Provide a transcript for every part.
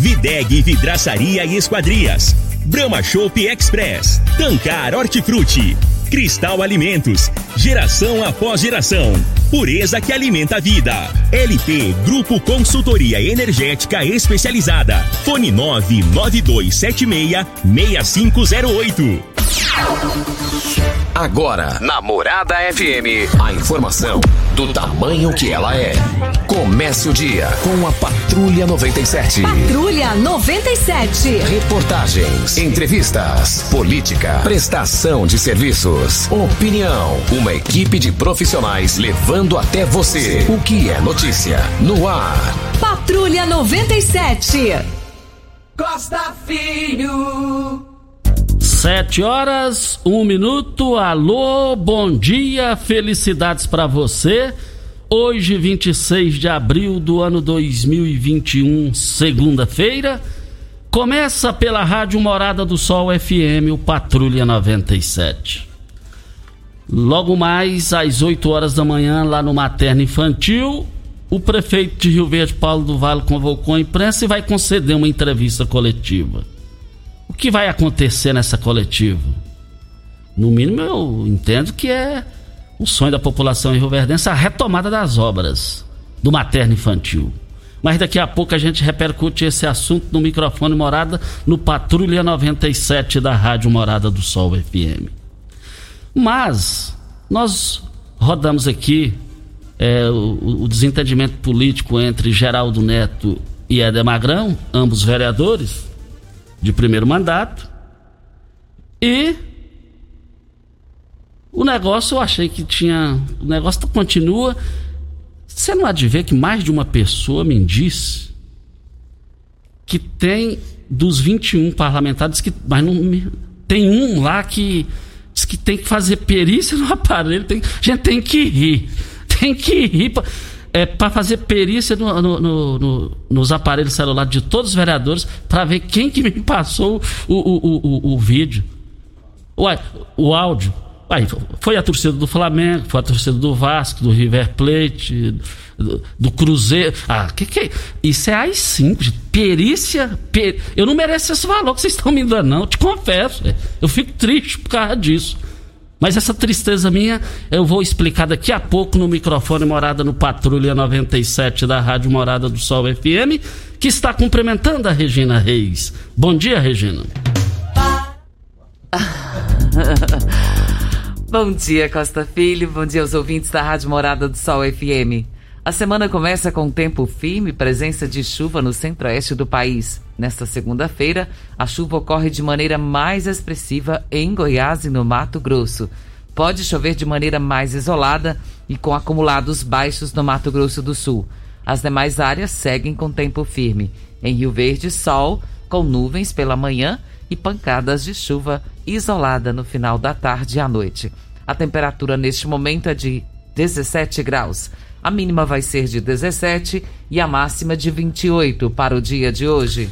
Videg Vidraçaria e Esquadrias. Brahma Shop Express. Tancar Hortifruti. Cristal Alimentos. Geração após geração. Pureza que alimenta a vida. LT Grupo Consultoria Energética Especializada. Fone 99276 6508. Agora, Namorada FM, a informação do tamanho que ela é. Comece o dia com a Patrulha 97. Patrulha 97. Reportagens, entrevistas, política, prestação de serviços, opinião. Uma equipe de profissionais levando até você o que é notícia no ar. Patrulha 97. Costa Filho. Sete horas, um minuto. Alô, bom dia, felicidades para você. Hoje, 26 de abril do ano 2021, segunda-feira. Começa pela Rádio Morada do Sol FM, o Patrulha 97. Logo mais às 8 horas da manhã, lá no Materno Infantil, o prefeito de Rio Verde, Paulo do Vale, convocou a imprensa e vai conceder uma entrevista coletiva. O que vai acontecer nessa coletiva? No mínimo, eu entendo que é o sonho da população rio-verdense a retomada das obras do materno infantil. Mas daqui a pouco a gente repercute esse assunto no microfone Morada, no Patrulha 97 da Rádio Morada do Sol FM. Mas nós rodamos aqui é, o, o desentendimento político entre Geraldo Neto e Éder Magrão, ambos vereadores de primeiro mandato. E o negócio eu achei que tinha. O negócio continua. Você não há de ver que mais de uma pessoa me disse que tem dos 21 parlamentares que. Mas não, tem um lá que diz que tem que fazer perícia no aparelho. Tem, gente tem que rir. Tem que rir. Pra, é, para fazer perícia no, no, no, nos aparelhos celulares de todos os vereadores para ver quem que me passou o, o, o, o vídeo. Uai, o áudio. Uai, foi a torcida do Flamengo, foi a torcida do Vasco, do River Plate, do, do Cruzeiro. Ah, que que é? Isso é AI-5, de perícia. Per... Eu não mereço esse valor que vocês estão me dando, não. Eu te confesso. Eu fico triste por causa disso. Mas essa tristeza minha eu vou explicar daqui a pouco no microfone Morada no Patrulha 97 da Rádio Morada do Sol FM, que está cumprimentando a Regina Reis. Bom dia, Regina. Bom dia, Costa Filho. Bom dia aos ouvintes da Rádio Morada do Sol FM. A semana começa com tempo firme e presença de chuva no centro-oeste do país. Nesta segunda-feira, a chuva ocorre de maneira mais expressiva em Goiás e no Mato Grosso. Pode chover de maneira mais isolada e com acumulados baixos no Mato Grosso do Sul. As demais áreas seguem com tempo firme. Em Rio Verde, sol, com nuvens pela manhã e pancadas de chuva isolada no final da tarde e à noite. A temperatura neste momento é de 17 graus. A mínima vai ser de 17 e a máxima de 28 para o dia de hoje.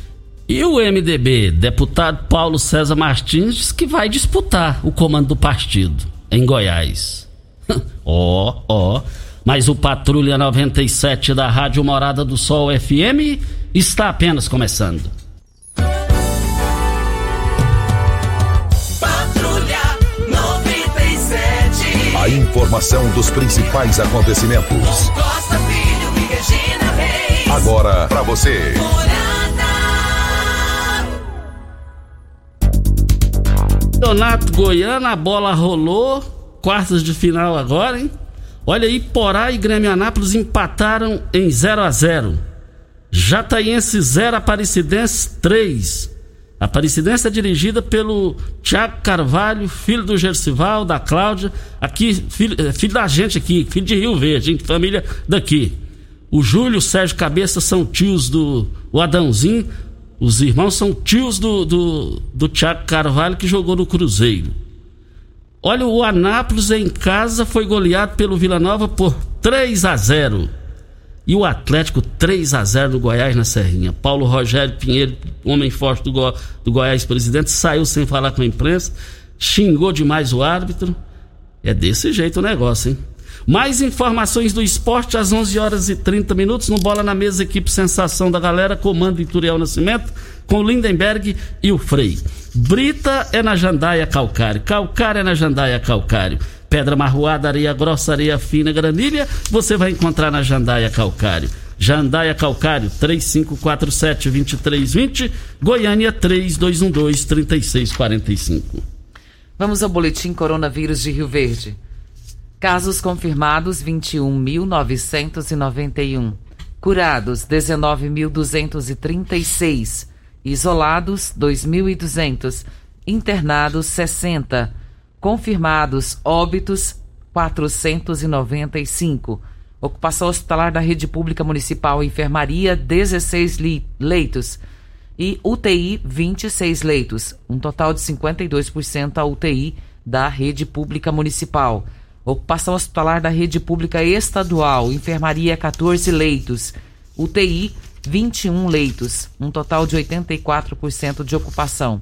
E o MDB, deputado Paulo César Martins, diz que vai disputar o comando do partido em Goiás. Ó, ó. oh, oh. Mas o Patrulha 97 da Rádio Morada do Sol FM está apenas começando. Informação dos principais acontecimentos. Costa Filho e Regina Reis. Agora para você. Donato Goiânia, a bola rolou. Quartas de final agora, hein? Olha aí, Porá e Grêmio Anápolis empataram em 0 a 0 Jataiense 0, Aparecidense 3. Aparecidense é dirigida pelo Tiago Carvalho, filho do Gercival, da Cláudia, aqui, filho, é, filho da gente aqui, filho de Rio Verde, gente, família daqui. O Júlio o Sérgio Cabeça são tios do o Adãozinho, os irmãos são tios do, do, do Tiago Carvalho que jogou no Cruzeiro. Olha, o Anápolis em casa foi goleado pelo Vila Nova por 3 a 0. E o Atlético 3 a 0 do Goiás na Serrinha. Paulo Rogério Pinheiro, homem forte do, Go do Goiás, presidente, saiu sem falar com a imprensa, xingou demais o árbitro. É desse jeito o negócio, hein? Mais informações do esporte às 11 horas e 30 minutos no Bola na Mesa, equipe Sensação da Galera, comando Ituriel Nascimento, com o Lindenberg e o Frei. Brita é na Jandaia Calcário, Calcário é na Jandaia Calcário. Pedra marroada, areia grossa, areia fina, granilha, você vai encontrar na Jandaia Calcário. Jandaia Calcário, 3547-2320, Goiânia 3212-3645. Vamos ao boletim Coronavírus de Rio Verde. Casos confirmados 21.991. Curados 19.236. Isolados 2.200. Internados 60. Confirmados óbitos 495. Ocupação hospitalar da rede pública municipal enfermaria 16 leitos e UTI 26 leitos, um total de 52% a UTI da rede pública municipal. Ocupação hospitalar da rede pública estadual, enfermaria 14 leitos, UTI 21 leitos, um total de 84% de ocupação.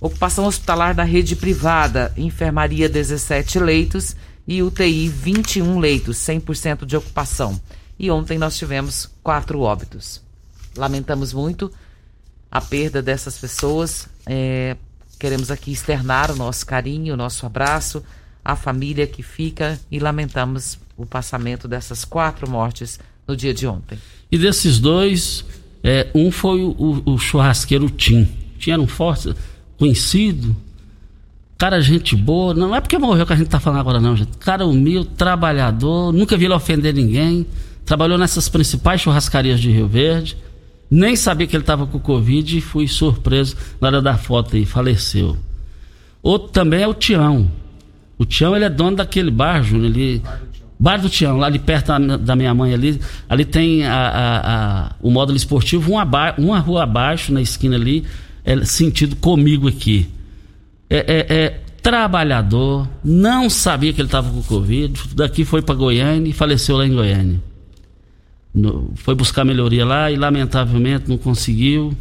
Ocupação hospitalar da rede privada, enfermaria 17 leitos e UTI 21 leitos, 100% de ocupação. E ontem nós tivemos quatro óbitos. Lamentamos muito a perda dessas pessoas. É, queremos aqui externar o nosso carinho, o nosso abraço a família que fica e lamentamos o passamento dessas quatro mortes no dia de ontem. E desses dois, é, um foi o, o, churrasqueiro Tim. Era um forte conhecido, cara gente boa, não é porque morreu que a gente está falando agora não, gente. Cara humilde, trabalhador, nunca vi ele ofender ninguém, trabalhou nessas principais churrascarias de Rio Verde, nem sabia que ele estava com Covid e fui surpreso na hora da foto aí, faleceu. Outro também é o Tião, o Tião, ele é dono daquele bar, Júnior, ali... Bar do Tião, lá ali perto da, minha mãe ali, ali tem a, a, a, o módulo esportivo, uma, uma rua abaixo, na esquina ali, é sentido comigo aqui. É, é, é trabalhador, não sabia que ele estava com Covid, daqui foi para Goiânia e faleceu lá em Goiânia. No, foi buscar melhoria lá e lamentavelmente não conseguiu,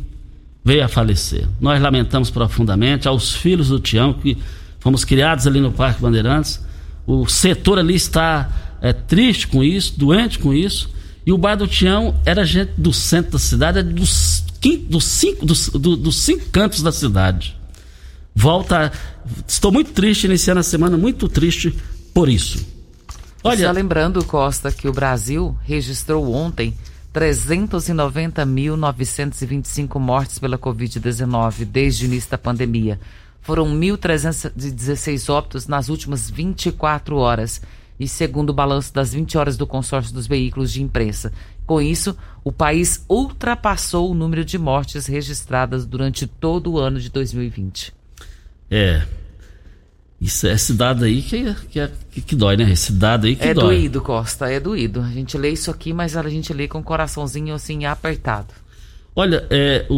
veio a falecer. Nós lamentamos profundamente aos filhos do Tião que Fomos criados ali no Parque Bandeirantes. O setor ali está é, triste com isso, doente com isso. E o Bar do Tião era gente do centro da cidade, dos, dos, cinco, dos, do, dos cinco cantos da cidade. Volta. Estou muito triste iniciando a semana, muito triste por isso. Olha, Só lembrando, Costa, que o Brasil registrou ontem 390.925 mortes pela Covid-19 desde o início da pandemia. Foram 1.316 óbitos nas últimas 24 horas, e segundo o balanço das 20 horas do consórcio dos veículos de imprensa. Com isso, o país ultrapassou o número de mortes registradas durante todo o ano de 2020. É. Isso, esse dado aí que, que, que, dói, né? Esse dado aí que é dói. É doído, Costa, é doído. A gente lê isso aqui, mas a gente lê com o coraçãozinho assim apertado. Olha, é, o,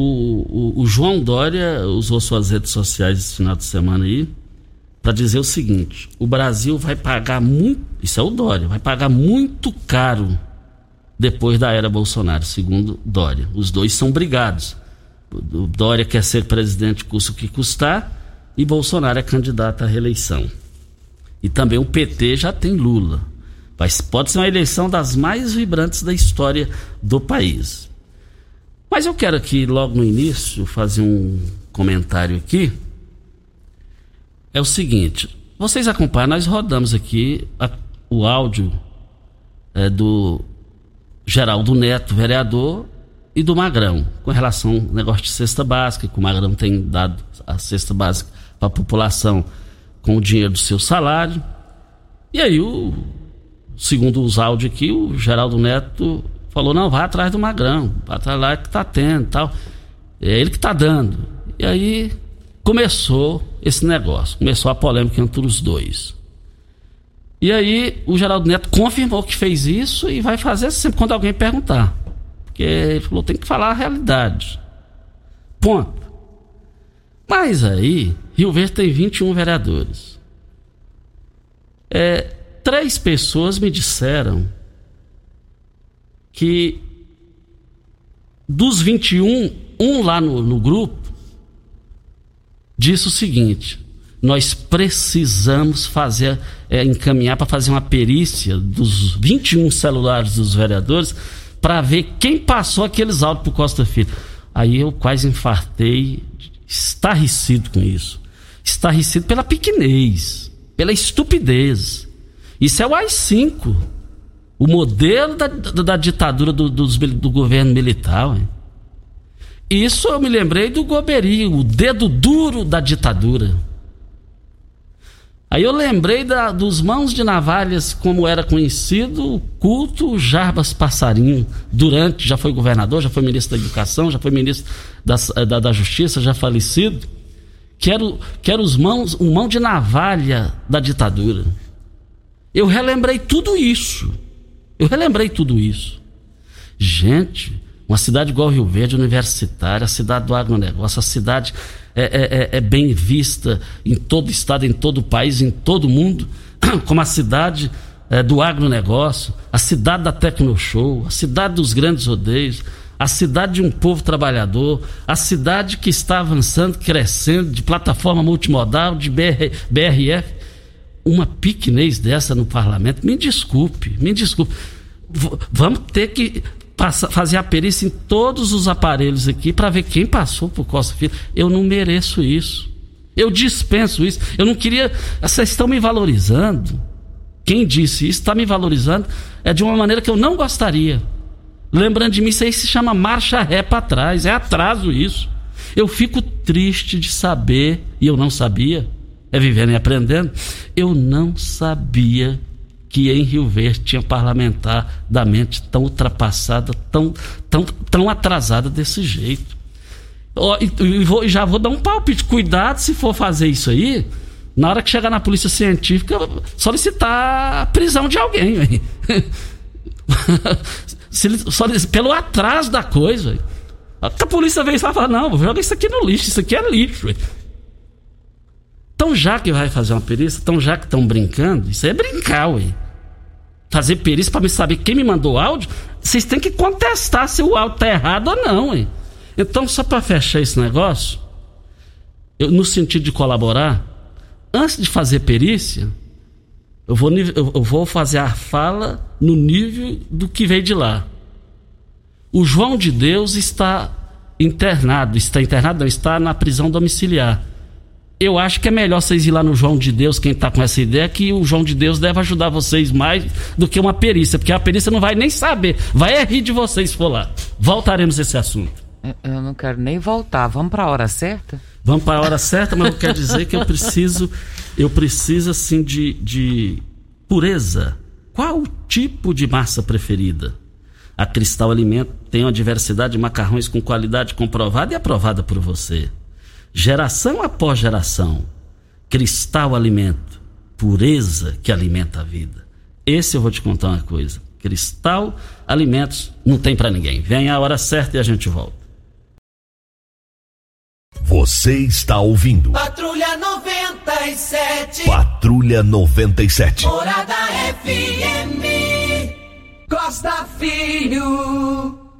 o, o, João Dória usou suas redes sociais esse final de semana aí para dizer o seguinte: o Brasil vai pagar muito, isso é o Dória, vai pagar muito caro depois da era Bolsonaro, segundo Dória. Os dois são brigados. O Dória quer ser presidente, custa o que custar, e Bolsonaro é candidato à reeleição. E também o PT já tem Lula. Mas pode ser uma eleição das mais vibrantes da história do país. Mas eu quero aqui, logo no início, fazer um comentário aqui. É o seguinte: vocês acompanham, nós rodamos aqui a, o áudio é, do Geraldo Neto, vereador, e do Magrão, com relação ao negócio de cesta básica, que o Magrão tem dado a cesta básica para a população com o dinheiro do seu salário. E aí, o, segundo os áudios aqui, o Geraldo Neto falou: não, vai atrás do Magrão, vai atrás lá que tá tendo tal. É ele que tá dando. E aí começou esse negócio, começou a polêmica entre os dois. E aí o Geraldo Neto confirmou que fez isso e vai fazer sempre quando alguém perguntar. Porque ele falou, tem que falar a realidade. Ponto. Mas aí, Rio Verde tem 21 vereadores. É, três pessoas me disseram que dos 21, um lá no, no grupo disse o seguinte: nós precisamos fazer, é, encaminhar para fazer uma perícia dos 21 celulares dos vereadores para ver quem passou aqueles áudios para Costa Filho. Aí eu quase infartei, estarrecido com isso. Estarrecido pela pequenez, pela estupidez. Isso é o AI-5, o modelo da, da, da ditadura do, do, do, governo militar. Hein? Isso eu me lembrei do Goberi, o dedo duro da ditadura. Aí eu lembrei da, dos mãos de navalhas, como era conhecido o culto Jarbas Passarinho, durante, já foi governador, já foi ministro da Educação, já foi ministro da, da, da Justiça, já falecido, que era, que era os mãos, o mão de navalha da ditadura. Eu relembrei tudo isso. Eu relembrei tudo isso. Gente, uma cidade igual Rio Verde, universitária, a cidade do agronegócio, a cidade é, é, é, é bem vista em todo o estado, em todo o país, em todo o mundo, como a cidade é, do agronegócio, a cidade da Tecnoshow, a cidade dos grandes rodeios, a cidade de um povo trabalhador, a cidade que está avançando, crescendo, de plataforma multimodal, de BR, BRF. Uma pequenez dessa no parlamento, me desculpe, me desculpe. V vamos ter que passa, fazer a perícia em todos os aparelhos aqui para ver quem passou por Costa Filho. Eu não mereço isso. Eu dispenso isso. Eu não queria. Vocês estão me valorizando. Quem disse isso está me valorizando é de uma maneira que eu não gostaria. Lembrando de mim, isso aí se chama marcha ré para trás. É atraso isso. Eu fico triste de saber, e eu não sabia, é vivendo e aprendendo, eu não sabia que em Rio Verde tinha parlamentar da mente tão ultrapassada, tão, tão, tão atrasada desse jeito. Oh, e, vou, já vou dar um palpite. Cuidado se for fazer isso aí. Na hora que chegar na polícia científica, solicitar a prisão de alguém. pelo atraso da coisa. A polícia veio e fala: não, joga isso aqui no lixo, isso aqui é lixo. Então, já que vai fazer uma perícia, então já que estão brincando, isso é brincar, ué. Fazer perícia para me saber quem me mandou áudio, vocês têm que contestar se o áudio tá errado ou não, ué. Então, só para fechar esse negócio, eu, no sentido de colaborar, antes de fazer perícia, eu vou, eu vou fazer a fala no nível do que veio de lá. O João de Deus está internado, está internado, não, está na prisão domiciliar eu acho que é melhor vocês ir lá no João de Deus, quem está com essa ideia, que o João de Deus deve ajudar vocês mais do que uma perícia, porque a perícia não vai nem saber, vai é rir de vocês for lá. Voltaremos a esse assunto. Eu não quero nem voltar. Vamos para a hora certa? Vamos para a hora certa, mas eu quero dizer que eu preciso, eu preciso assim de, de pureza. Qual o tipo de massa preferida? A Cristal Alimento tem uma diversidade de macarrões com qualidade comprovada e aprovada por você geração após geração. Cristal alimento, pureza que alimenta a vida. Esse eu vou te contar uma coisa. Cristal Alimentos não tem para ninguém. Vem a hora certa e a gente volta. Você está ouvindo. Patrulha 97. Patrulha 97. Morada FM. Costa Filho.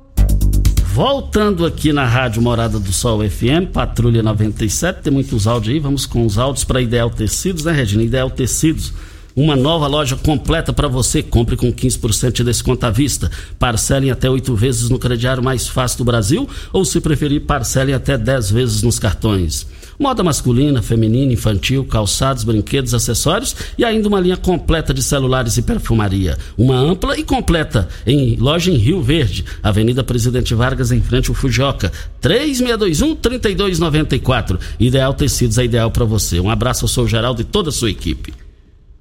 Voltando aqui na Rádio Morada do Sol FM, Patrulha 97, tem muitos áudios aí, vamos com os áudios para Ideal Tecidos, né, Regina? Ideal Tecidos, uma nova loja completa para você. Compre com 15% de desconto à vista. Parcelem até oito vezes no crediário mais fácil do Brasil, ou se preferir, parcelem até 10 vezes nos cartões. Moda masculina, feminina, infantil, calçados, brinquedos, acessórios e ainda uma linha completa de celulares e perfumaria. Uma ampla e completa em loja em Rio Verde, Avenida Presidente Vargas, em frente ao Fujioka. 3621-3294. Ideal Tecidos é ideal para você. Um abraço ao seu Geraldo e toda a sua equipe.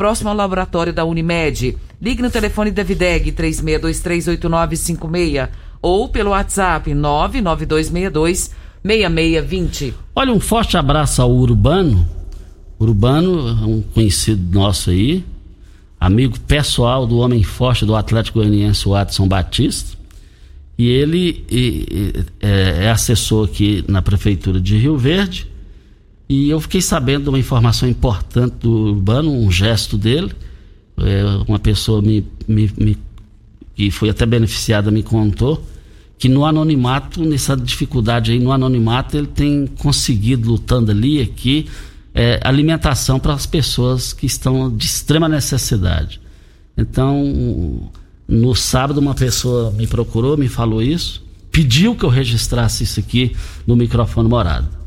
próximo ao laboratório da Unimed. Ligue no telefone da Videg 36238956 ou pelo WhatsApp 99262 6620. Olha, um forte abraço ao Urbano. Urbano é um conhecido nosso aí, amigo pessoal do homem forte do Atlético Goianiense, o Adson Batista. E ele e, e, é, é assessor aqui na Prefeitura de Rio Verde. E eu fiquei sabendo de uma informação importante do Urbano, um gesto dele. É, uma pessoa me, me, me, que foi até beneficiada me contou que no anonimato, nessa dificuldade aí, no anonimato, ele tem conseguido, lutando ali, aqui, é, alimentação para as pessoas que estão de extrema necessidade. Então, no sábado, uma pessoa me procurou, me falou isso, pediu que eu registrasse isso aqui no microfone morado.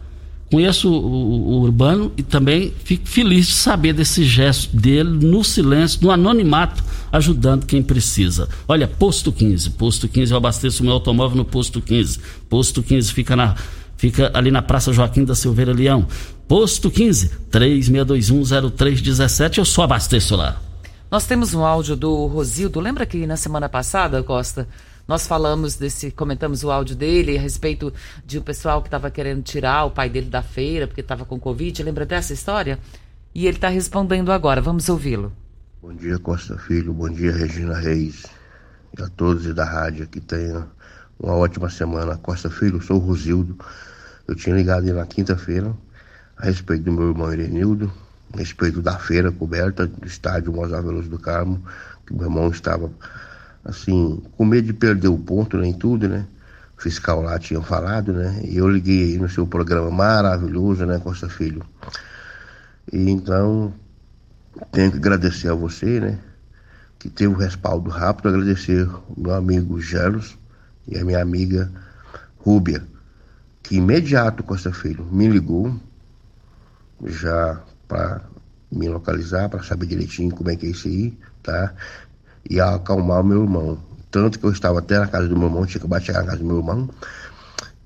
Conheço o, o, o Urbano e também fico feliz de saber desse gesto dele no silêncio, no anonimato, ajudando quem precisa. Olha, Posto 15. Posto 15, eu abasteço meu automóvel no Posto 15. Posto 15 fica, na, fica ali na Praça Joaquim da Silveira Leão. Posto 15, 36210317, eu só abasteço lá. Nós temos um áudio do Rosildo. Lembra que na semana passada, Costa, nós falamos desse, comentamos o áudio dele a respeito de o um pessoal que estava querendo tirar o pai dele da feira porque estava com Covid. Lembra dessa história? E ele está respondendo agora. Vamos ouvi-lo. Bom dia, Costa Filho. Bom dia, Regina Reis. E a todos da rádio que tenham uma ótima semana. Costa Filho, sou o Rosildo. Eu tinha ligado aí na quinta-feira a respeito do meu irmão Irenildo, a respeito da feira coberta do estádio Mozart Veloso do Carmo, que meu irmão estava assim, com medo de perder o ponto nem tudo, né? O fiscal lá tinha falado, né? E eu liguei no seu programa maravilhoso, né, Costa Filho? E então, tenho que agradecer a você, né? Que teve o respaldo rápido, agradecer o meu amigo Gelos e a minha amiga Rúbia, que imediato, Costa Filho, me ligou já para me localizar, para saber direitinho como é que é isso aí, tá? E acalmar o meu irmão. Tanto que eu estava até na casa do meu irmão, tinha que bater na casa do meu irmão.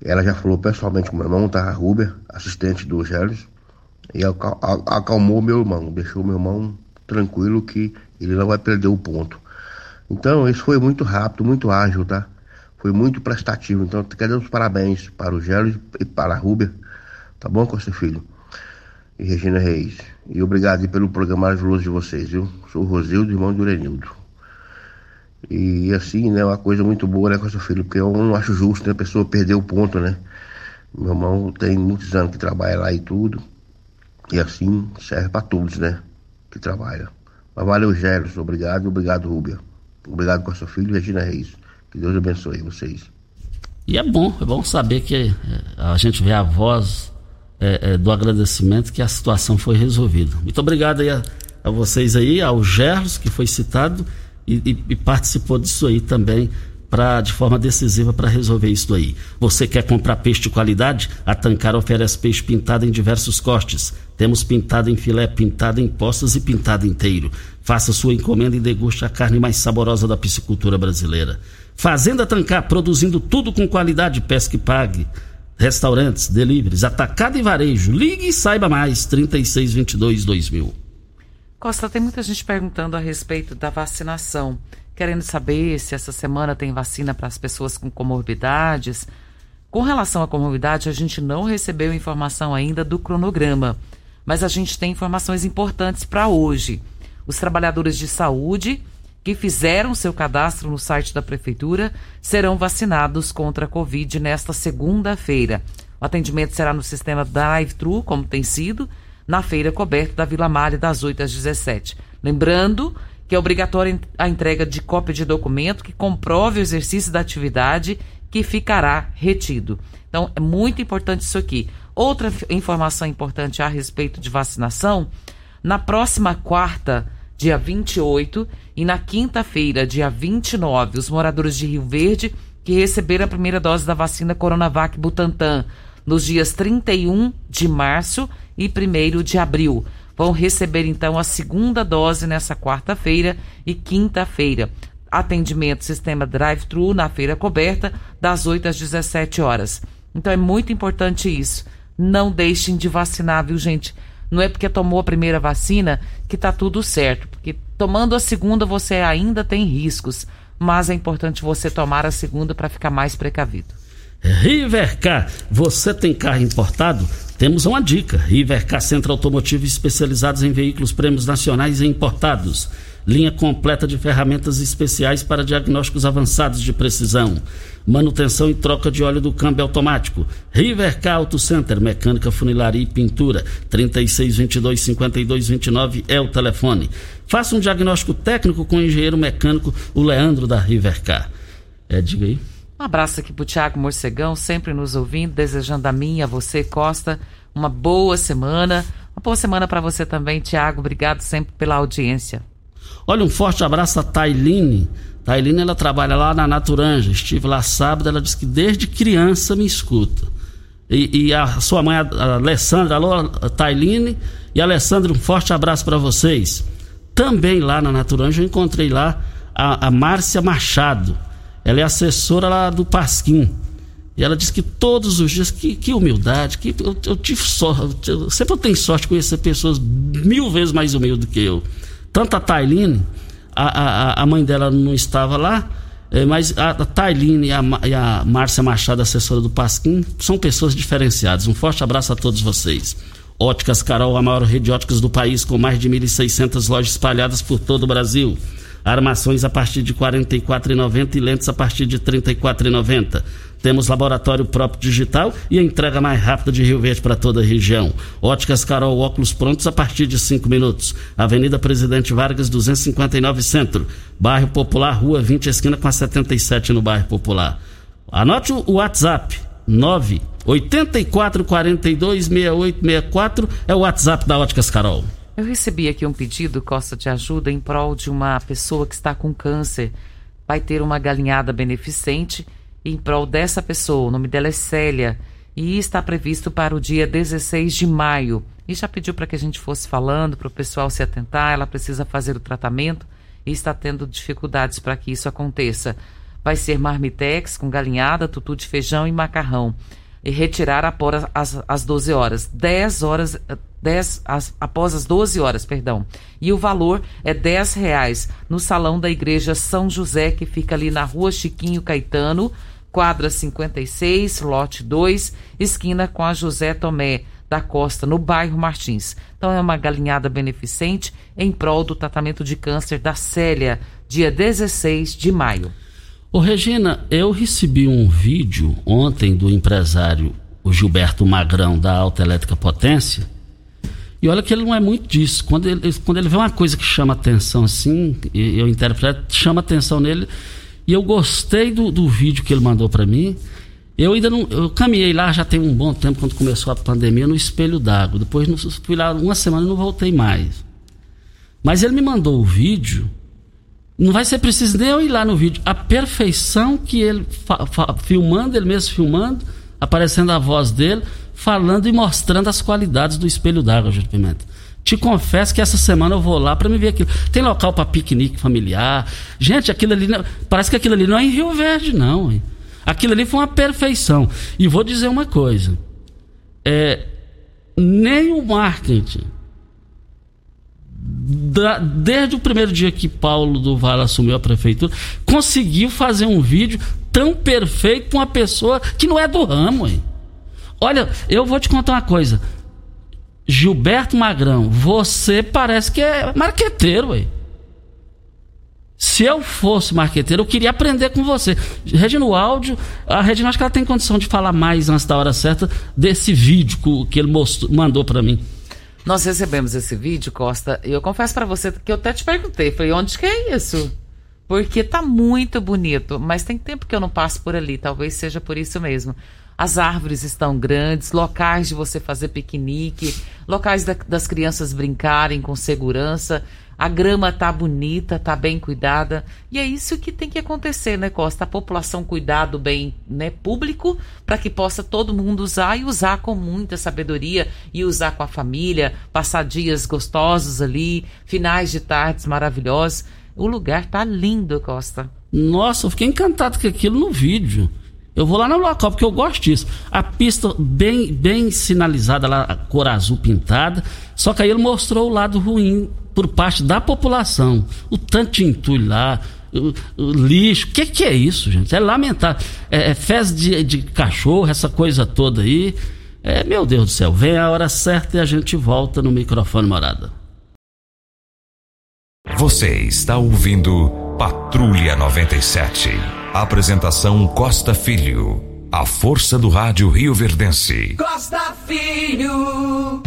Ela já falou pessoalmente com meu irmão, tá? A Rúbia, assistente do Gélios, e acalmou meu irmão, deixou meu irmão tranquilo que ele não vai perder o ponto. Então, isso foi muito rápido, muito ágil, tá? Foi muito prestativo. Então, quero dar os parabéns para o Gélios e para a Rúbia, tá bom, Costa Filho? E Regina Reis. E obrigado pelo programa maravilhoso de vocês, viu? Sou o Rosildo, irmão do Urenildo. E assim, né, uma coisa muito boa, né, com seu filho, porque eu não acho justo, né, a pessoa perder o ponto, né. Meu irmão tem muitos anos que trabalha lá e tudo, e assim serve para todos, né, que trabalha. Mas valeu, Gélos, obrigado, obrigado, Rúbia. Obrigado com seu filho, Regina Reis. Que Deus abençoe vocês. E é bom, é bom saber que é, a gente vê a voz é, é, do agradecimento que a situação foi resolvida. Muito obrigado aí a, a vocês aí, ao Gerlos, que foi citado e, e, e participou disso aí também para de forma decisiva para resolver isso aí. Você quer comprar peixe de qualidade? A Tancar oferece peixe pintado em diversos cortes. Temos pintado em filé, pintado em postas e pintado inteiro. Faça sua encomenda e deguste a carne mais saborosa da piscicultura brasileira. Fazenda Tancar, produzindo tudo com qualidade, pesca e pague. Restaurantes, deliveries, atacado e varejo. Ligue e saiba mais. 3622 2000. Costa, tem muita gente perguntando a respeito da vacinação, querendo saber se essa semana tem vacina para as pessoas com comorbidades. Com relação à comorbidade, a gente não recebeu informação ainda do cronograma, mas a gente tem informações importantes para hoje. Os trabalhadores de saúde que fizeram seu cadastro no site da prefeitura serão vacinados contra a Covid nesta segunda-feira. O atendimento será no sistema drive-thru, como tem sido, na feira coberta da Vila Malha, das 8 às 17. Lembrando que é obrigatória a entrega de cópia de documento que comprove o exercício da atividade que ficará retido. Então, é muito importante isso aqui. Outra informação importante a respeito de vacinação: na próxima quarta, dia 28, e na quinta-feira, dia 29, os moradores de Rio Verde que receberam a primeira dose da vacina Coronavac Butantan nos dias 31 de março e 1 de abril. Vão receber então a segunda dose nessa quarta-feira e quinta-feira. Atendimento sistema drive-thru na feira coberta, das 8 às 17 horas. Então é muito importante isso. Não deixem de vacinar, viu, gente? Não é porque tomou a primeira vacina que está tudo certo, porque tomando a segunda você ainda tem riscos, mas é importante você tomar a segunda para ficar mais precavido. Rivercar, você tem carro importado? Temos uma dica. Rivercar Centro Automotivo especializados em veículos prêmios nacionais e importados. Linha completa de ferramentas especiais para diagnósticos avançados de precisão. Manutenção e troca de óleo do câmbio automático. Rivercar Auto Center, mecânica, funilaria e pintura. 3622-5229 é o telefone. Faça um diagnóstico técnico com o engenheiro mecânico, o Leandro da Rivercar. É, diga aí. Um abraço aqui pro Tiago Morcegão, sempre nos ouvindo, desejando a mim, a você, Costa, uma boa semana. Uma boa semana para você também, Tiago. Obrigado sempre pela audiência. Olha, um forte abraço a Tailine. Tailine, ela trabalha lá na Naturanja. Estive lá sábado, ela disse que desde criança me escuta. E, e a sua mãe, a Alessandra, alô, Tailine e Alessandra, um forte abraço para vocês. Também lá na Naturanja eu encontrei lá a, a Márcia Machado ela é assessora lá do Pasquim. E ela diz que todos os dias, que, que humildade, que eu, eu tive sorte, eu, sempre eu tenho sorte de conhecer pessoas mil vezes mais humildes do que eu. Tanto a Tailine, a, a, a mãe dela não estava lá, é, mas a, a Tailine e a, e a Márcia Machado, assessora do Pasquim, são pessoas diferenciadas. Um forte abraço a todos vocês. Óticas Carol, a maior rede de óticas do país, com mais de 1.600 lojas espalhadas por todo o Brasil. Armações a partir de R$ 44,90 e lentes a partir de R$ 34,90. Temos laboratório próprio digital e a entrega mais rápida de Rio Verde para toda a região. Óticas Carol, óculos prontos a partir de 5 minutos. Avenida Presidente Vargas, 259 Centro. Bairro Popular, Rua 20, esquina com a 77 no Bairro Popular. Anote o WhatsApp, 9 84 42 6864 é o WhatsApp da Óticas Carol. Eu recebi aqui um pedido, Costa, de ajuda em prol de uma pessoa que está com câncer. Vai ter uma galinhada beneficente em prol dessa pessoa. O nome dela é Célia e está previsto para o dia 16 de maio. E já pediu para que a gente fosse falando, para o pessoal se atentar. Ela precisa fazer o tratamento e está tendo dificuldades para que isso aconteça. Vai ser marmitex com galinhada, tutu de feijão e macarrão. E retirar após as, as 12 horas. 10 horas, 10, as, após as 12 horas, perdão. E o valor é 10 reais no salão da igreja São José, que fica ali na rua Chiquinho Caetano, quadra 56, lote 2, esquina com a José Tomé da Costa, no bairro Martins. Então é uma galinhada beneficente em prol do tratamento de câncer da Célia, dia 16 de maio. Ô Regina, eu recebi um vídeo ontem do empresário o Gilberto Magrão da Alta Elétrica Potência e olha que ele não é muito disso. Quando ele, quando ele vê uma coisa que chama atenção assim, eu interpreto, chama atenção nele. E eu gostei do, do vídeo que ele mandou para mim. Eu ainda não. Eu caminhei lá já tem um bom tempo quando começou a pandemia no espelho d'água. Depois fui lá uma semana e não voltei mais. Mas ele me mandou o vídeo. Não vai ser preciso nem eu ir lá no vídeo. A perfeição que ele filmando, ele mesmo filmando, aparecendo a voz dele falando e mostrando as qualidades do espelho d'água, Júlio Pimenta. Te confesso que essa semana eu vou lá para me ver aquilo. Tem local para piquenique familiar. Gente, aquilo ali. Parece que aquilo ali não é em Rio Verde, não. Aquilo ali foi uma perfeição. E vou dizer uma coisa. É, nem o marketing. Da, desde o primeiro dia que Paulo do Vale assumiu a prefeitura, conseguiu fazer um vídeo tão perfeito com uma pessoa que não é do ramo. Hein? Olha, eu vou te contar uma coisa. Gilberto Magrão, você parece que é marqueteiro, ué. Se eu fosse marqueteiro, eu queria aprender com você. Regina, o áudio, a Regina acho que ela tem condição de falar mais antes da hora certa desse vídeo que ele mostrou, mandou para mim. Nós recebemos esse vídeo, Costa, e eu confesso para você que eu até te perguntei, falei, onde que é isso? Porque tá muito bonito, mas tem tempo que eu não passo por ali, talvez seja por isso mesmo. As árvores estão grandes, locais de você fazer piquenique, locais da, das crianças brincarem com segurança. A grama tá bonita, tá bem cuidada. E é isso que tem que acontecer, né, Costa? A população cuidar do bem né, público para que possa todo mundo usar e usar com muita sabedoria e usar com a família, passar dias gostosos ali, finais de tardes maravilhosos. O lugar tá lindo, Costa. Nossa, eu fiquei encantado com aquilo no vídeo. Eu vou lá no local porque eu gosto disso. A pista bem, bem sinalizada lá, cor azul pintada. Só que aí ele mostrou o lado ruim por parte da população. O tanto de entulho lá, o, o lixo. O que, que é isso, gente? É lamentável. É, é fezes de, de cachorro, essa coisa toda aí. É, meu Deus do céu, vem a hora certa e a gente volta no microfone morada. Você está ouvindo Patrulha 97. Apresentação Costa Filho. A força do rádio Rio Verdense. Costa Filho.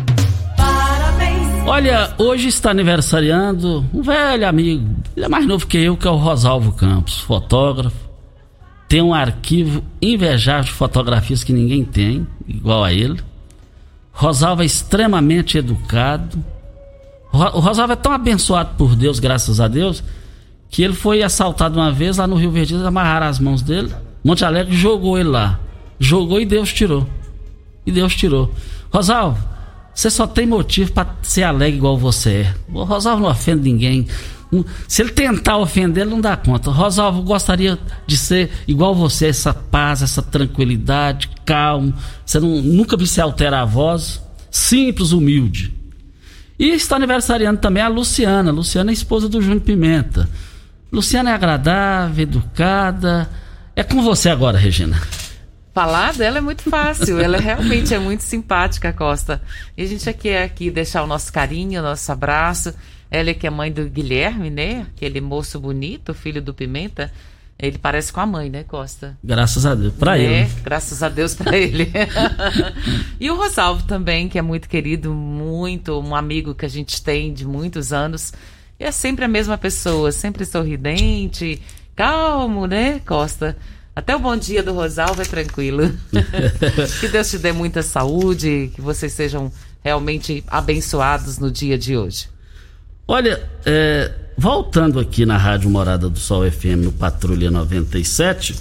Olha, hoje está aniversariando um velho amigo. Ele é mais novo que eu, que é o Rosalvo Campos, fotógrafo. Tem um arquivo invejável de fotografias que ninguém tem, igual a ele. Rosalvo é extremamente educado. O Rosalvo é tão abençoado por Deus, graças a Deus, que ele foi assaltado uma vez lá no Rio Verde, amarraram as mãos dele, Monte Alegre jogou ele lá. Jogou e Deus tirou. E Deus tirou. Rosalvo, você só tem motivo para ser alegre igual você é. O Rosalvo não ofende ninguém. Se ele tentar ofender, ele não dá conta. Rosalvo gostaria de ser igual você, essa paz, essa tranquilidade, calmo. Você não, nunca vi se alterar a voz. Simples, humilde. E está aniversariando também a Luciana. Luciana é esposa do Júnior Pimenta. Luciana é agradável, educada. É com você agora, Regina. Falar dela é muito fácil, ela realmente é muito simpática, Costa. E a gente aqui é aqui deixar o nosso carinho, o nosso abraço. Ela é que é mãe do Guilherme, né? Aquele moço bonito, filho do Pimenta. Ele parece com a mãe, né, Costa? Graças a Deus, para né? ele. Graças a Deus para ele. e o Rosalvo também, que é muito querido, muito um amigo que a gente tem de muitos anos. E é sempre a mesma pessoa, sempre sorridente, calmo, né, Costa? Até o bom dia do Rosalvo é tranquilo. que Deus te dê muita saúde, que vocês sejam realmente abençoados no dia de hoje. Olha, é, voltando aqui na Rádio Morada do Sol FM no Patrulha 97,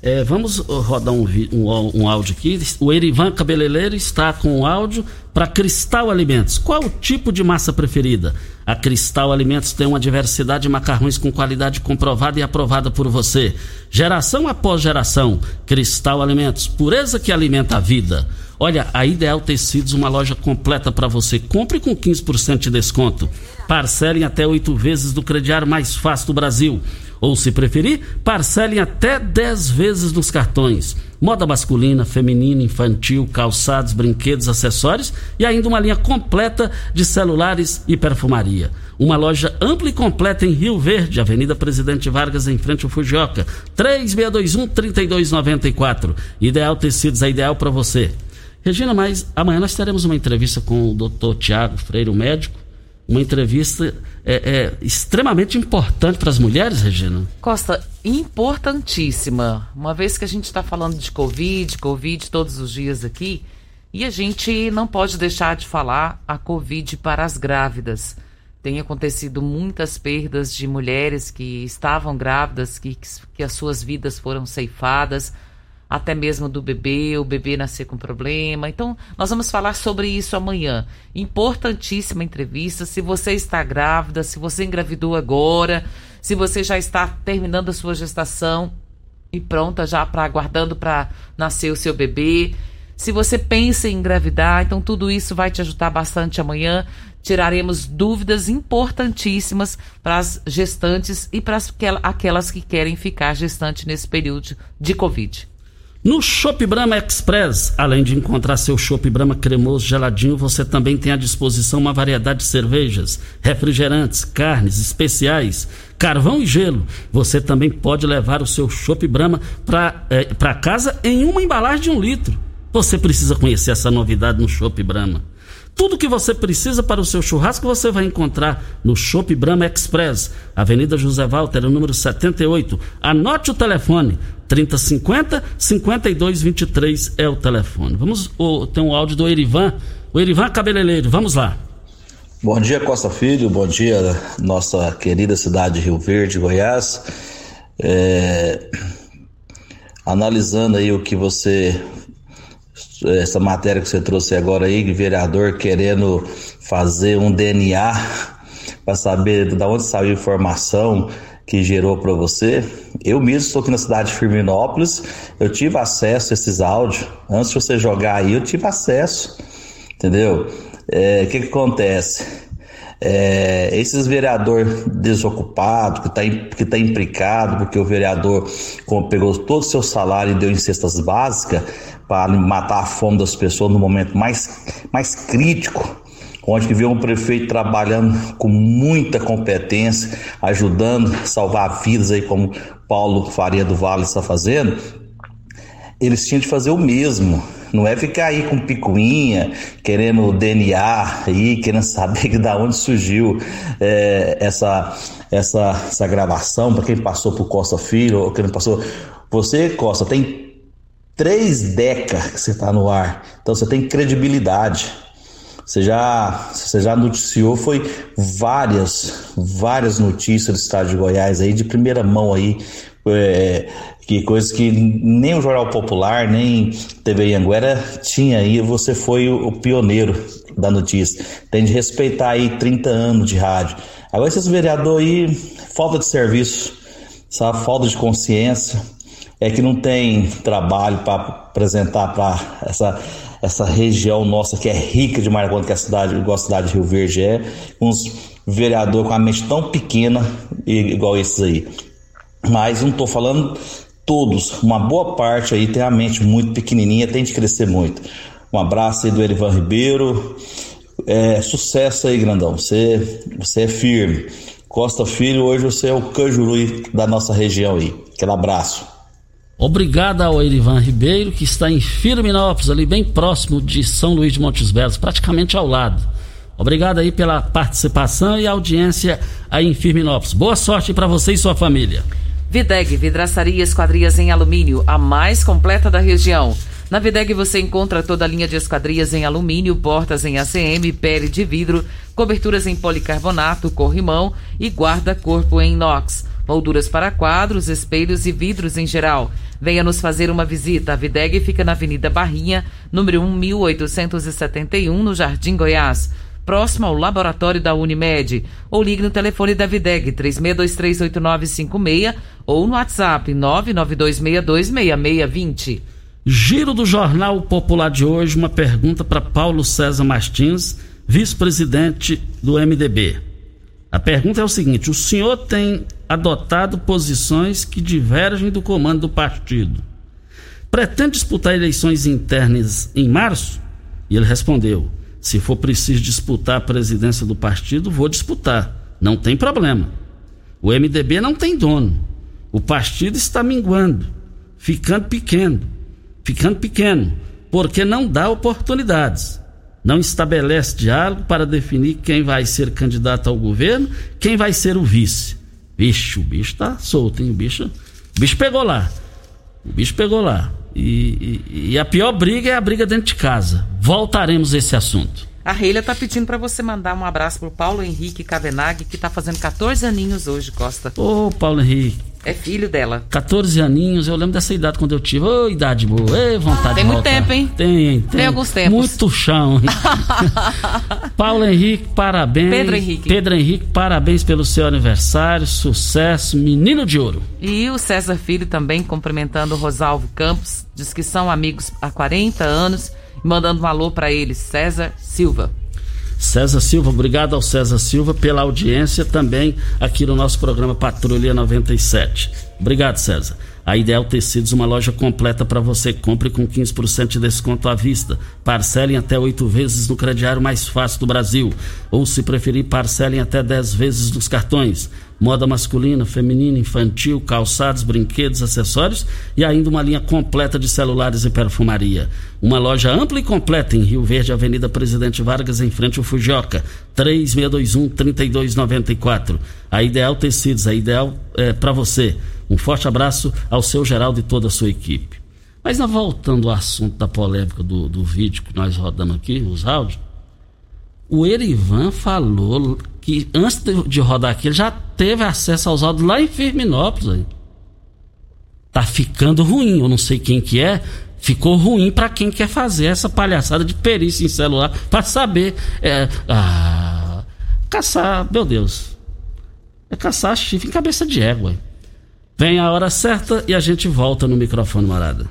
é, vamos rodar um, um, um, áudio aqui. O Erivan Cabeleireiro está com o áudio para Cristal Alimentos. Qual o tipo de massa preferida? A Cristal Alimentos tem uma diversidade de macarrões com qualidade comprovada e aprovada por você. Geração após geração. Cristal Alimentos, pureza que alimenta a vida. Olha, a Ideal Tecidos, uma loja completa para você. Compre com 15% de desconto. Parcelem até oito vezes do crediário mais fácil do Brasil. Ou, se preferir, parcelem até 10 vezes nos cartões. Moda masculina, feminina, infantil, calçados, brinquedos, acessórios e ainda uma linha completa de celulares e perfumaria. Uma loja ampla e completa em Rio Verde, Avenida Presidente Vargas, em frente ao Fujioka. 3621-3294. Ideal Tecidos é ideal para você. Regina, mas amanhã nós teremos uma entrevista com o Dr. Tiago Freire, o médico uma entrevista é, é extremamente importante para as mulheres, Regina? Costa, importantíssima. Uma vez que a gente está falando de Covid, Covid todos os dias aqui, e a gente não pode deixar de falar a Covid para as grávidas. Tem acontecido muitas perdas de mulheres que estavam grávidas, que, que as suas vidas foram ceifadas até mesmo do bebê, o bebê nascer com problema. Então, nós vamos falar sobre isso amanhã. Importantíssima entrevista. Se você está grávida, se você engravidou agora, se você já está terminando a sua gestação e pronta já para aguardando para nascer o seu bebê. Se você pensa em engravidar, então tudo isso vai te ajudar bastante amanhã. Tiraremos dúvidas importantíssimas para as gestantes e para aquelas que querem ficar gestante nesse período de Covid. No Shop Brahma Express, além de encontrar seu Shop Brahma cremoso geladinho, você também tem à disposição uma variedade de cervejas, refrigerantes, carnes especiais, carvão e gelo. Você também pode levar o seu Shop Brahma para é, casa em uma embalagem de um litro. Você precisa conhecer essa novidade no Shop Brahma. Tudo que você precisa para o seu churrasco você vai encontrar no Shop Brahma Express, Avenida José Walter, número 78. Anote o telefone, 3050 5223 é o telefone. Vamos, oh, um áudio do Erivan, o Erivan Cabeleireiro, vamos lá. Bom dia, Costa Filho, bom dia, nossa querida cidade de Rio Verde, Goiás. É... Analisando aí o que você essa matéria que você trouxe agora aí, vereador querendo fazer um DNA para saber de onde saiu a informação que gerou para você. Eu mesmo estou aqui na cidade de Firminópolis, eu tive acesso a esses áudios. Antes de você jogar aí, eu tive acesso, entendeu? É, o é, que, que acontece? É, esses vereador desocupado, que está que tá implicado, porque o vereador pegou todo o seu salário e deu em cestas básicas, para matar a fome das pessoas no momento mais, mais crítico, onde que vê um prefeito trabalhando com muita competência, ajudando a salvar vidas aí como Paulo Faria do Vale está fazendo, eles tinham de fazer o mesmo. Não é ficar aí com picuinha, querendo DNA aí, querendo saber de onde surgiu é, essa, essa, essa gravação, para quem passou por Costa Filho, ou quem passou. Você, Costa, tem três décadas que você está no ar. Então você tem credibilidade. Você já, você já noticiou, foi várias, várias notícias do estado de Goiás aí, de primeira mão aí, é, que coisas que nem o Jornal Popular, nem TV Anguera tinha aí, você foi o, pioneiro da notícia. Tem de respeitar aí 30 anos de rádio. Agora esses vereadores aí, falta de serviço, sabe? falta de consciência, é que não tem trabalho para apresentar para essa, essa região nossa que é rica de Maracona, que é a cidade, igual a cidade de Rio Verde é, uns vereadores com a mente tão pequena igual esses aí. Mas não estou falando todos, uma boa parte aí tem a mente muito pequenininha, tem de crescer muito. Um abraço aí do Erivan Ribeiro. É, sucesso aí, grandão. Você, você é firme. Costa Filho, hoje você é o Cajuru da nossa região aí. Aquele abraço. Obrigado ao Erivan Ribeiro, que está em Firminópolis, ali bem próximo de São Luís de Montes Belos, praticamente ao lado. Obrigado aí pela participação e audiência aí em Firminópolis. Boa sorte para você e sua família. Videg, vidraçaria esquadrias em alumínio, a mais completa da região. Na Videg você encontra toda a linha de esquadrias em alumínio, portas em ACM, pele de vidro, coberturas em policarbonato, corrimão e guarda-corpo em inox molduras para quadros, espelhos e vidros em geral. Venha nos fazer uma visita. A Videg fica na Avenida Barrinha, número 1871, no Jardim Goiás, próximo ao laboratório da Unimed. Ou ligue no telefone da Videg 36238956 ou no WhatsApp 992626620. Giro do Jornal Popular de hoje, uma pergunta para Paulo César Martins, vice-presidente do MDB. A pergunta é o seguinte: o senhor tem adotado posições que divergem do comando do partido. Pretende disputar eleições internas em março? E ele respondeu: se for preciso disputar a presidência do partido, vou disputar. Não tem problema. O MDB não tem dono. O partido está minguando, ficando pequeno, ficando pequeno, porque não dá oportunidades não estabelece diálogo para definir quem vai ser candidato ao governo, quem vai ser o vice. Vixe, o bicho tá solto, hein? O bicho, o bicho pegou lá. O bicho pegou lá. E, e, e a pior briga é a briga dentro de casa. Voltaremos a esse assunto. A Reila tá pedindo para você mandar um abraço pro Paulo Henrique Cavenaghi, que tá fazendo 14 aninhos hoje, Costa. Ô, Paulo Henrique. É filho dela. 14 aninhos, eu lembro dessa idade quando eu tive. Ô, idade boa, Ei, vontade Tem de muito tempo, hein? Tem, tem. Tem alguns tempos. Muito chão. Paulo Henrique, parabéns. Pedro Henrique. Pedro Henrique, parabéns pelo seu aniversário, sucesso, menino de ouro. E o César Filho também cumprimentando o Rosalvo Campos, diz que são amigos há 40 anos, mandando um alô para ele, César Silva. César Silva, obrigado ao César Silva pela audiência também aqui no nosso programa Patrulha 97. Obrigado, César. A Ideal Tecidos, uma loja completa para você. Compre com 15% de desconto à vista. Parcelem até oito vezes no crediário mais fácil do Brasil. Ou, se preferir, parcelem até 10 vezes nos cartões. Moda masculina, feminina, infantil, calçados, brinquedos, acessórios e ainda uma linha completa de celulares e perfumaria. Uma loja ampla e completa em Rio Verde, Avenida Presidente Vargas, em frente ao Fujioka, 3621-3294. A Ideal Tecidos, a Ideal é, para você. Um forte abraço ao seu Geraldo e toda a sua equipe. Mas voltando ao assunto da polêmica do, do vídeo que nós rodamos aqui, os áudios, o Erivan falou que antes de rodar aqui, ele já teve acesso aos áudios lá em Firminópolis. Aí. Tá ficando ruim, eu não sei quem que é, ficou ruim para quem quer fazer essa palhaçada de perícia em celular para saber. É, ah, caçar, meu Deus. É caçar chifre em cabeça de égua. Vem a hora certa e a gente volta no microfone morada.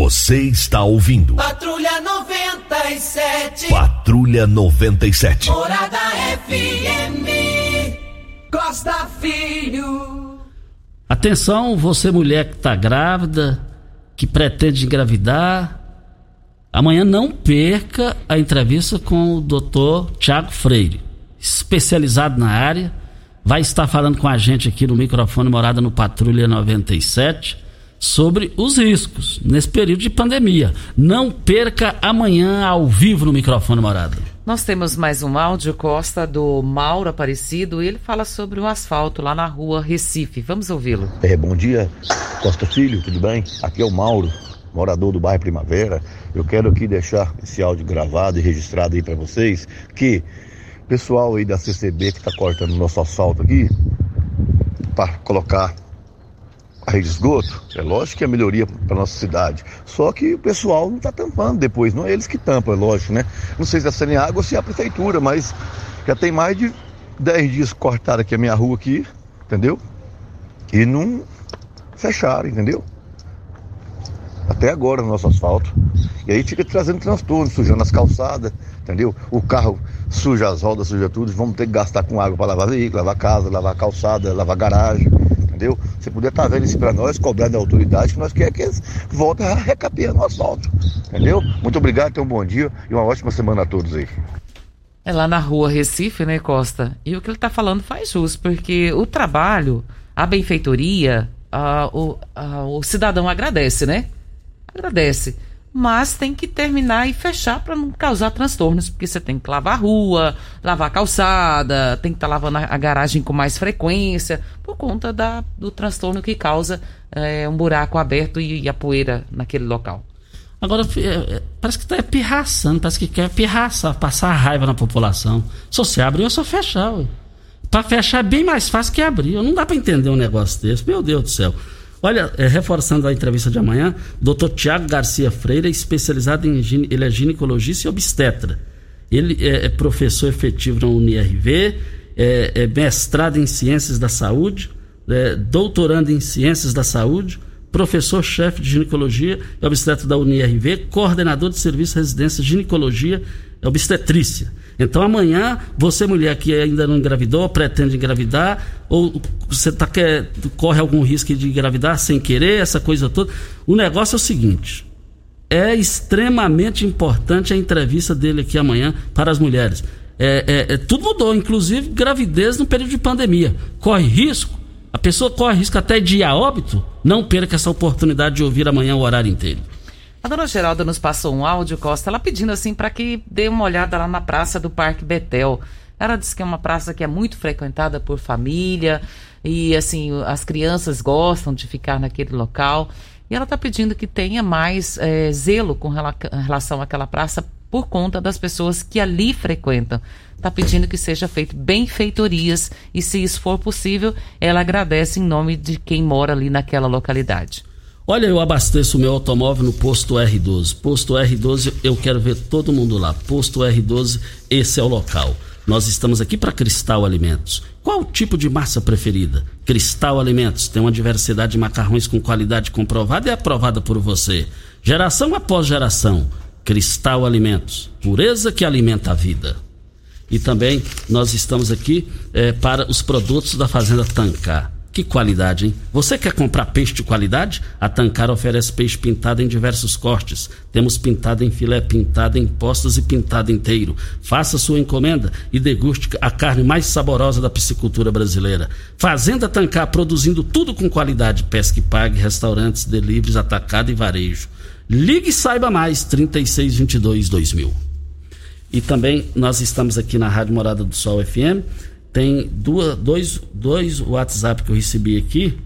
Você está ouvindo. Patrulha 97. Patrulha 97. Morada FM. Costa Filho. Atenção, você mulher que está grávida, que pretende engravidar. Amanhã não perca a entrevista com o Dr. Tiago Freire, especializado na área. Vai estar falando com a gente aqui no microfone Morada no Patrulha 97 sobre os riscos nesse período de pandemia. Não perca amanhã ao vivo no microfone Morada. Nós temos mais um áudio, Costa, do Mauro Aparecido. Ele fala sobre o asfalto lá na rua Recife. Vamos ouvi-lo. É, bom dia, Costa Filho, tudo bem? Aqui é o Mauro, morador do bairro Primavera. Eu quero aqui deixar esse áudio gravado e registrado aí para vocês que pessoal aí da CCB que está cortando nosso asfalto aqui para colocar a rede de esgoto, é lógico que é melhoria para nossa cidade. Só que o pessoal não está tampando depois, não é eles que tampam, é lógico, né? Não sei se é sem água ou se é a prefeitura, mas já tem mais de 10 dias cortaram aqui a minha rua aqui, entendeu? E não fecharam, entendeu? Até agora no nosso asfalto. E aí fica trazendo transtorno, sujando as calçadas, entendeu? O carro suja as rodas, suja tudo, vamos ter que gastar com água para lavar veículo, lavar casa, lavar calçada, lavar garagem entendeu? Você podia estar tá vendo isso para nós, cobrando a autoridade, que nós queremos que eles voltem a recapear no asfalto, entendeu? Muito obrigado, tenham um bom dia e uma ótima semana a todos aí. É lá na rua Recife, né, Costa? E o que ele está falando faz jus, porque o trabalho, a benfeitoria, a, o, a, o cidadão agradece, né? Agradece mas tem que terminar e fechar para não causar transtornos, porque você tem que lavar a rua, lavar a calçada, tem que estar tá lavando a, garagem com mais frequência, por conta da, do transtorno que causa é, um buraco aberto e, e, a poeira naquele local. Agora, é, é, parece que está pirraçando, parece que quer pirraçar, passar raiva na população. Só se abre ou só fechar. Para fechar é bem mais fácil que abrir. Não dá para entender um negócio desse. Meu Deus do céu. Olha, é, reforçando a entrevista de amanhã, Dr. Tiago Garcia Freire é especializado em ele é ginecologista e obstetra. Ele é, é professor efetivo na UniRV, é, é mestrado em ciências da saúde, é, doutorando em ciências da saúde, professor-chefe de ginecologia e obstetra da UniRV, coordenador de serviço de residência ginecologia e obstetrícia. Então amanhã, você mulher que ainda não engravidou, pretende engravidar, ou você tá, quer, corre algum risco de engravidar sem querer, essa coisa toda. O negócio é o seguinte: é extremamente importante a entrevista dele aqui amanhã para as mulheres. É, é, é, tudo mudou, inclusive gravidez no período de pandemia. Corre risco, a pessoa corre risco até de ir a óbito. Não perca essa oportunidade de ouvir amanhã o horário inteiro. A dona Geralda nos passou um áudio, Costa, ela pedindo assim para que dê uma olhada lá na praça do Parque Betel. Ela disse que é uma praça que é muito frequentada por família e assim as crianças gostam de ficar naquele local. E ela está pedindo que tenha mais é, zelo com relação àquela praça por conta das pessoas que ali frequentam. Está pedindo que seja feito benfeitorias e, se isso for possível, ela agradece em nome de quem mora ali naquela localidade. Olha, eu abasteço o meu automóvel no posto R12. Posto R12, eu quero ver todo mundo lá. Posto R12, esse é o local. Nós estamos aqui para Cristal Alimentos. Qual o tipo de massa preferida? Cristal Alimentos tem uma diversidade de macarrões com qualidade comprovada e aprovada por você. Geração após geração. Cristal Alimentos, pureza que alimenta a vida. E também nós estamos aqui é, para os produtos da Fazenda Tancar Que qualidade, hein? Você quer comprar peixe de qualidade? A Tancar oferece peixe pintado em diversos cortes. Temos pintado em filé, pintado em postas e pintado inteiro. Faça sua encomenda e deguste a carne mais saborosa da piscicultura brasileira. Fazenda Tancar produzindo tudo com qualidade. Pesque e pague, restaurantes, deliveries, atacado e varejo. Ligue e saiba mais, 3622 2000. E também nós estamos aqui na Rádio Morada do Sol FM tem duas, dois, dois WhatsApp que eu recebi aqui.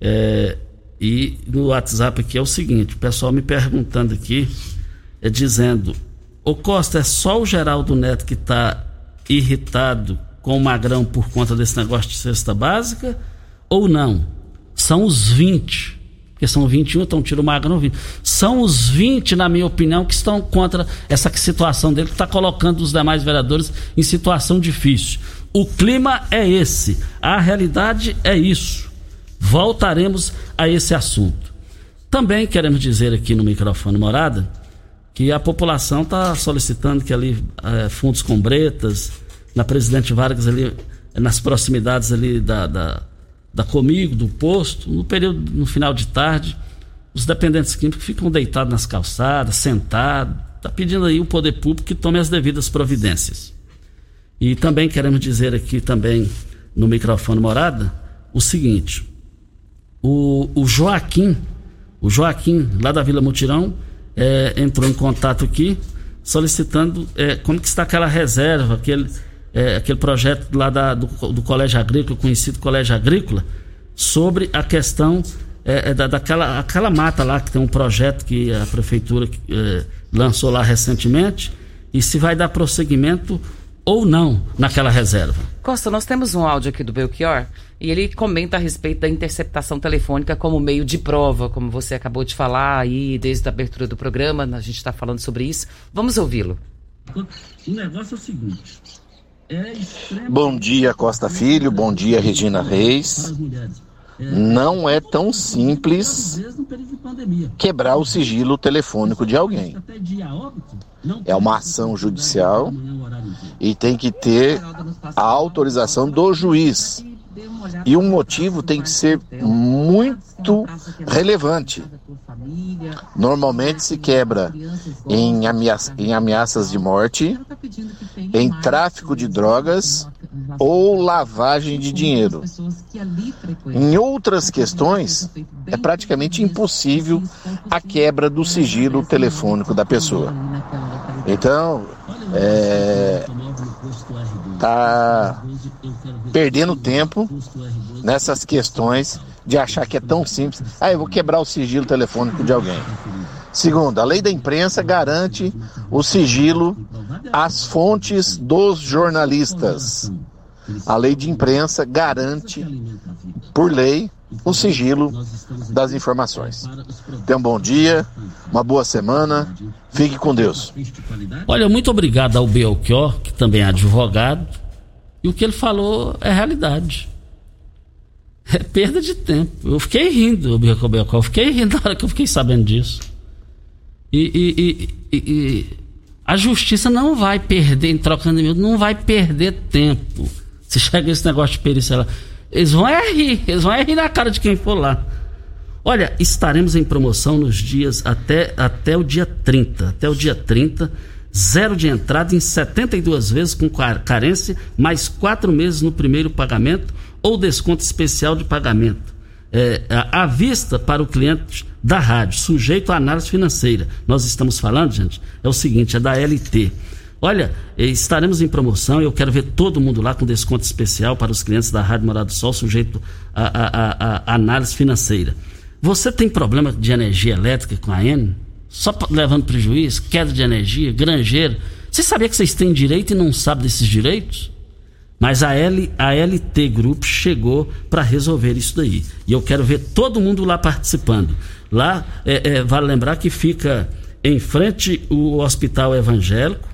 É, e no WhatsApp aqui é o seguinte: o pessoal me perguntando aqui, é dizendo: Ô Costa, é só o Geraldo Neto que está irritado com o Magrão por conta desse negócio de cesta básica? Ou não? São os 20 porque são 21, então tira o Magrão 20. São os 20, na minha opinião, que estão contra essa situação dele, que está colocando os demais vereadores em situação difícil. O clima é esse, a realidade é isso. Voltaremos a esse assunto. Também queremos dizer aqui no microfone morada que a população está solicitando que ali é, fundos com bretas, na Presidente Vargas ali, nas proximidades ali da, da, da Comigo, do posto, no período, no final de tarde, os dependentes químicos ficam deitados nas calçadas, sentados, está pedindo aí o poder público que tome as devidas providências. E também queremos dizer aqui também no microfone morada o seguinte: o, o Joaquim, o Joaquim lá da Vila Mutirão é, entrou em contato aqui solicitando é, como que está aquela reserva, aquele, é, aquele projeto lá da, do, do, Colégio Agrícola, conhecido Colégio Agrícola, sobre a questão é, é da, daquela aquela mata lá que tem um projeto que a prefeitura é, lançou lá recentemente e se vai dar prosseguimento ou não naquela reserva. Costa, nós temos um áudio aqui do Belchior e ele comenta a respeito da interceptação telefônica como meio de prova, como você acabou de falar aí desde a abertura do programa, a gente está falando sobre isso. Vamos ouvi-lo. O negócio é o seguinte. É bom dia, Costa Filho. Bom dia, Regina Reis. Não é tão simples quebrar o sigilo telefônico de alguém. É uma ação judicial e tem que ter a autorização do juiz. E o motivo tem que ser muito relevante. Normalmente se quebra em, em ameaças de morte, em tráfico de drogas ou lavagem de dinheiro. Em outras questões, é praticamente impossível a quebra do sigilo telefônico da pessoa. Então, é, tá perdendo tempo nessas questões de achar que é tão simples. Ah, eu vou quebrar o sigilo telefônico de alguém. Segundo, a lei da imprensa garante o sigilo às fontes dos jornalistas. A lei de imprensa garante, por lei, o sigilo das informações. Tenha um bom dia, uma boa semana, fique com Deus. Olha, muito obrigado ao Belchior, que também é advogado, e o que ele falou é realidade. É perda de tempo. Eu fiquei rindo, Belchior, eu fiquei rindo na hora que eu fiquei sabendo disso. E, e, e, e a justiça não vai perder, em trocando de não vai perder tempo. Se chega esse negócio de perícia lá. Eles vão é rir, eles vão é rir na cara de quem for lá. Olha, estaremos em promoção nos dias até, até o dia 30. Até o dia 30, zero de entrada em 72 vezes com carência, mais quatro meses no primeiro pagamento ou desconto especial de pagamento. É, à vista para o cliente da rádio, sujeito à análise financeira. Nós estamos falando, gente, é o seguinte, é da LT. Olha, eh, estaremos em promoção e eu quero ver todo mundo lá com desconto especial para os clientes da Rádio Morado do Sol, sujeito a, análise financeira. Você tem problema de energia elétrica com a N? Só levando prejuízo, queda de energia, granjeiro. Você sabia que vocês têm direito e não sabe desses direitos? Mas a, L, a LT Grupo chegou para resolver isso daí. E eu quero ver todo mundo lá participando. Lá, é, é, vale lembrar que fica em frente o Hospital Evangélico,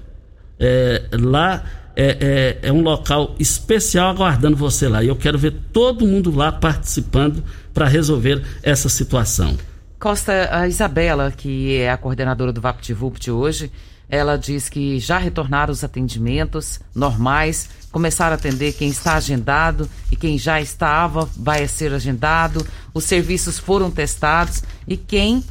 é, lá é, é, é, um local especial aguardando você lá. E eu quero ver todo mundo lá participando para resolver essa situação. Costa, a Isabela, que é a coordenadora do VaptVupt hoje, Ela diz que já retornaram os atendimentos normais, começaram a atender quem está agendado e quem já estava vai ser agendado. Os serviços foram testados e quem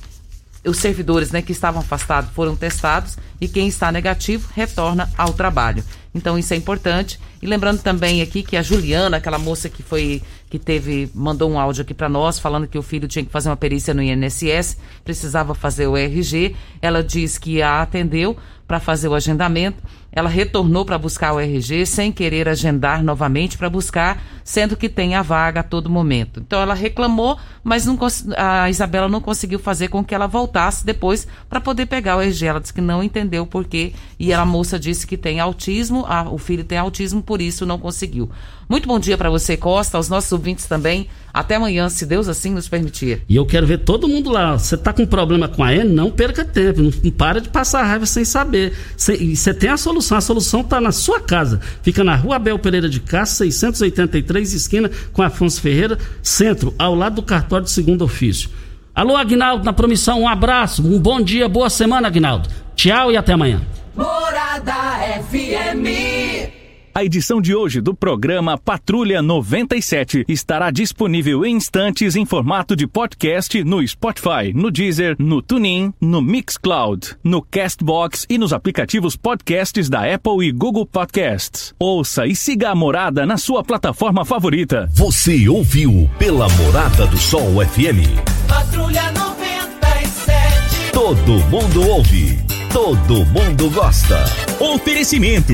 os servidores né, que estavam afastados foram testados e quem está negativo retorna ao trabalho. Então isso é importante. E lembrando também aqui que a Juliana, aquela moça que foi que teve mandou um áudio aqui para nós falando que o filho tinha que fazer uma perícia no INSS, precisava fazer o RG. Ela diz que a atendeu para fazer o agendamento. Ela retornou para buscar o RG sem querer agendar novamente para buscar, sendo que tem a vaga a todo momento. Então ela reclamou, mas não, a Isabela não conseguiu fazer com que ela voltasse depois para poder pegar o RG. Ela disse que não entendeu o porquê e a moça disse que tem autismo, a, o filho tem autismo, por isso não conseguiu. Muito bom dia para você, Costa, aos nossos ouvintes também. Até amanhã, se Deus assim nos permitir. E eu quero ver todo mundo lá. Você tá com problema com a N? Não perca tempo. Não, não para de passar raiva sem saber. Você tem a solução. A solução está na sua casa. Fica na rua Abel Pereira de Castro, 683, esquina com Afonso Ferreira, centro, ao lado do cartório de segundo ofício. Alô, Agnaldo, na promissão, um abraço, um bom dia, boa semana, Agnaldo. Tchau e até amanhã. Morada FM. A edição de hoje do programa Patrulha 97 estará disponível em instantes em formato de podcast no Spotify, no Deezer, no TuneIn, no Mixcloud, no Castbox e nos aplicativos podcasts da Apple e Google Podcasts. Ouça e siga a Morada na sua plataforma favorita. Você ouviu pela Morada do Sol FM. Patrulha 97. Todo mundo ouve. Todo mundo gosta. Oferecimento: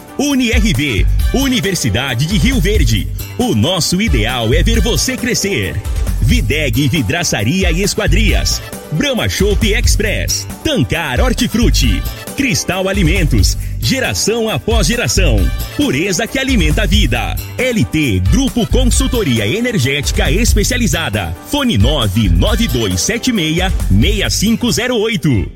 UniRV, Universidade de Rio Verde. O nosso ideal é ver você crescer. Videg Vidraçaria e Esquadrias. Brahma Shop Express. Tancar Hortifruti. Cristal Alimentos. Geração após geração. Pureza que alimenta a vida. LT Grupo Consultoria Energética Especializada. Fone 99276 6508.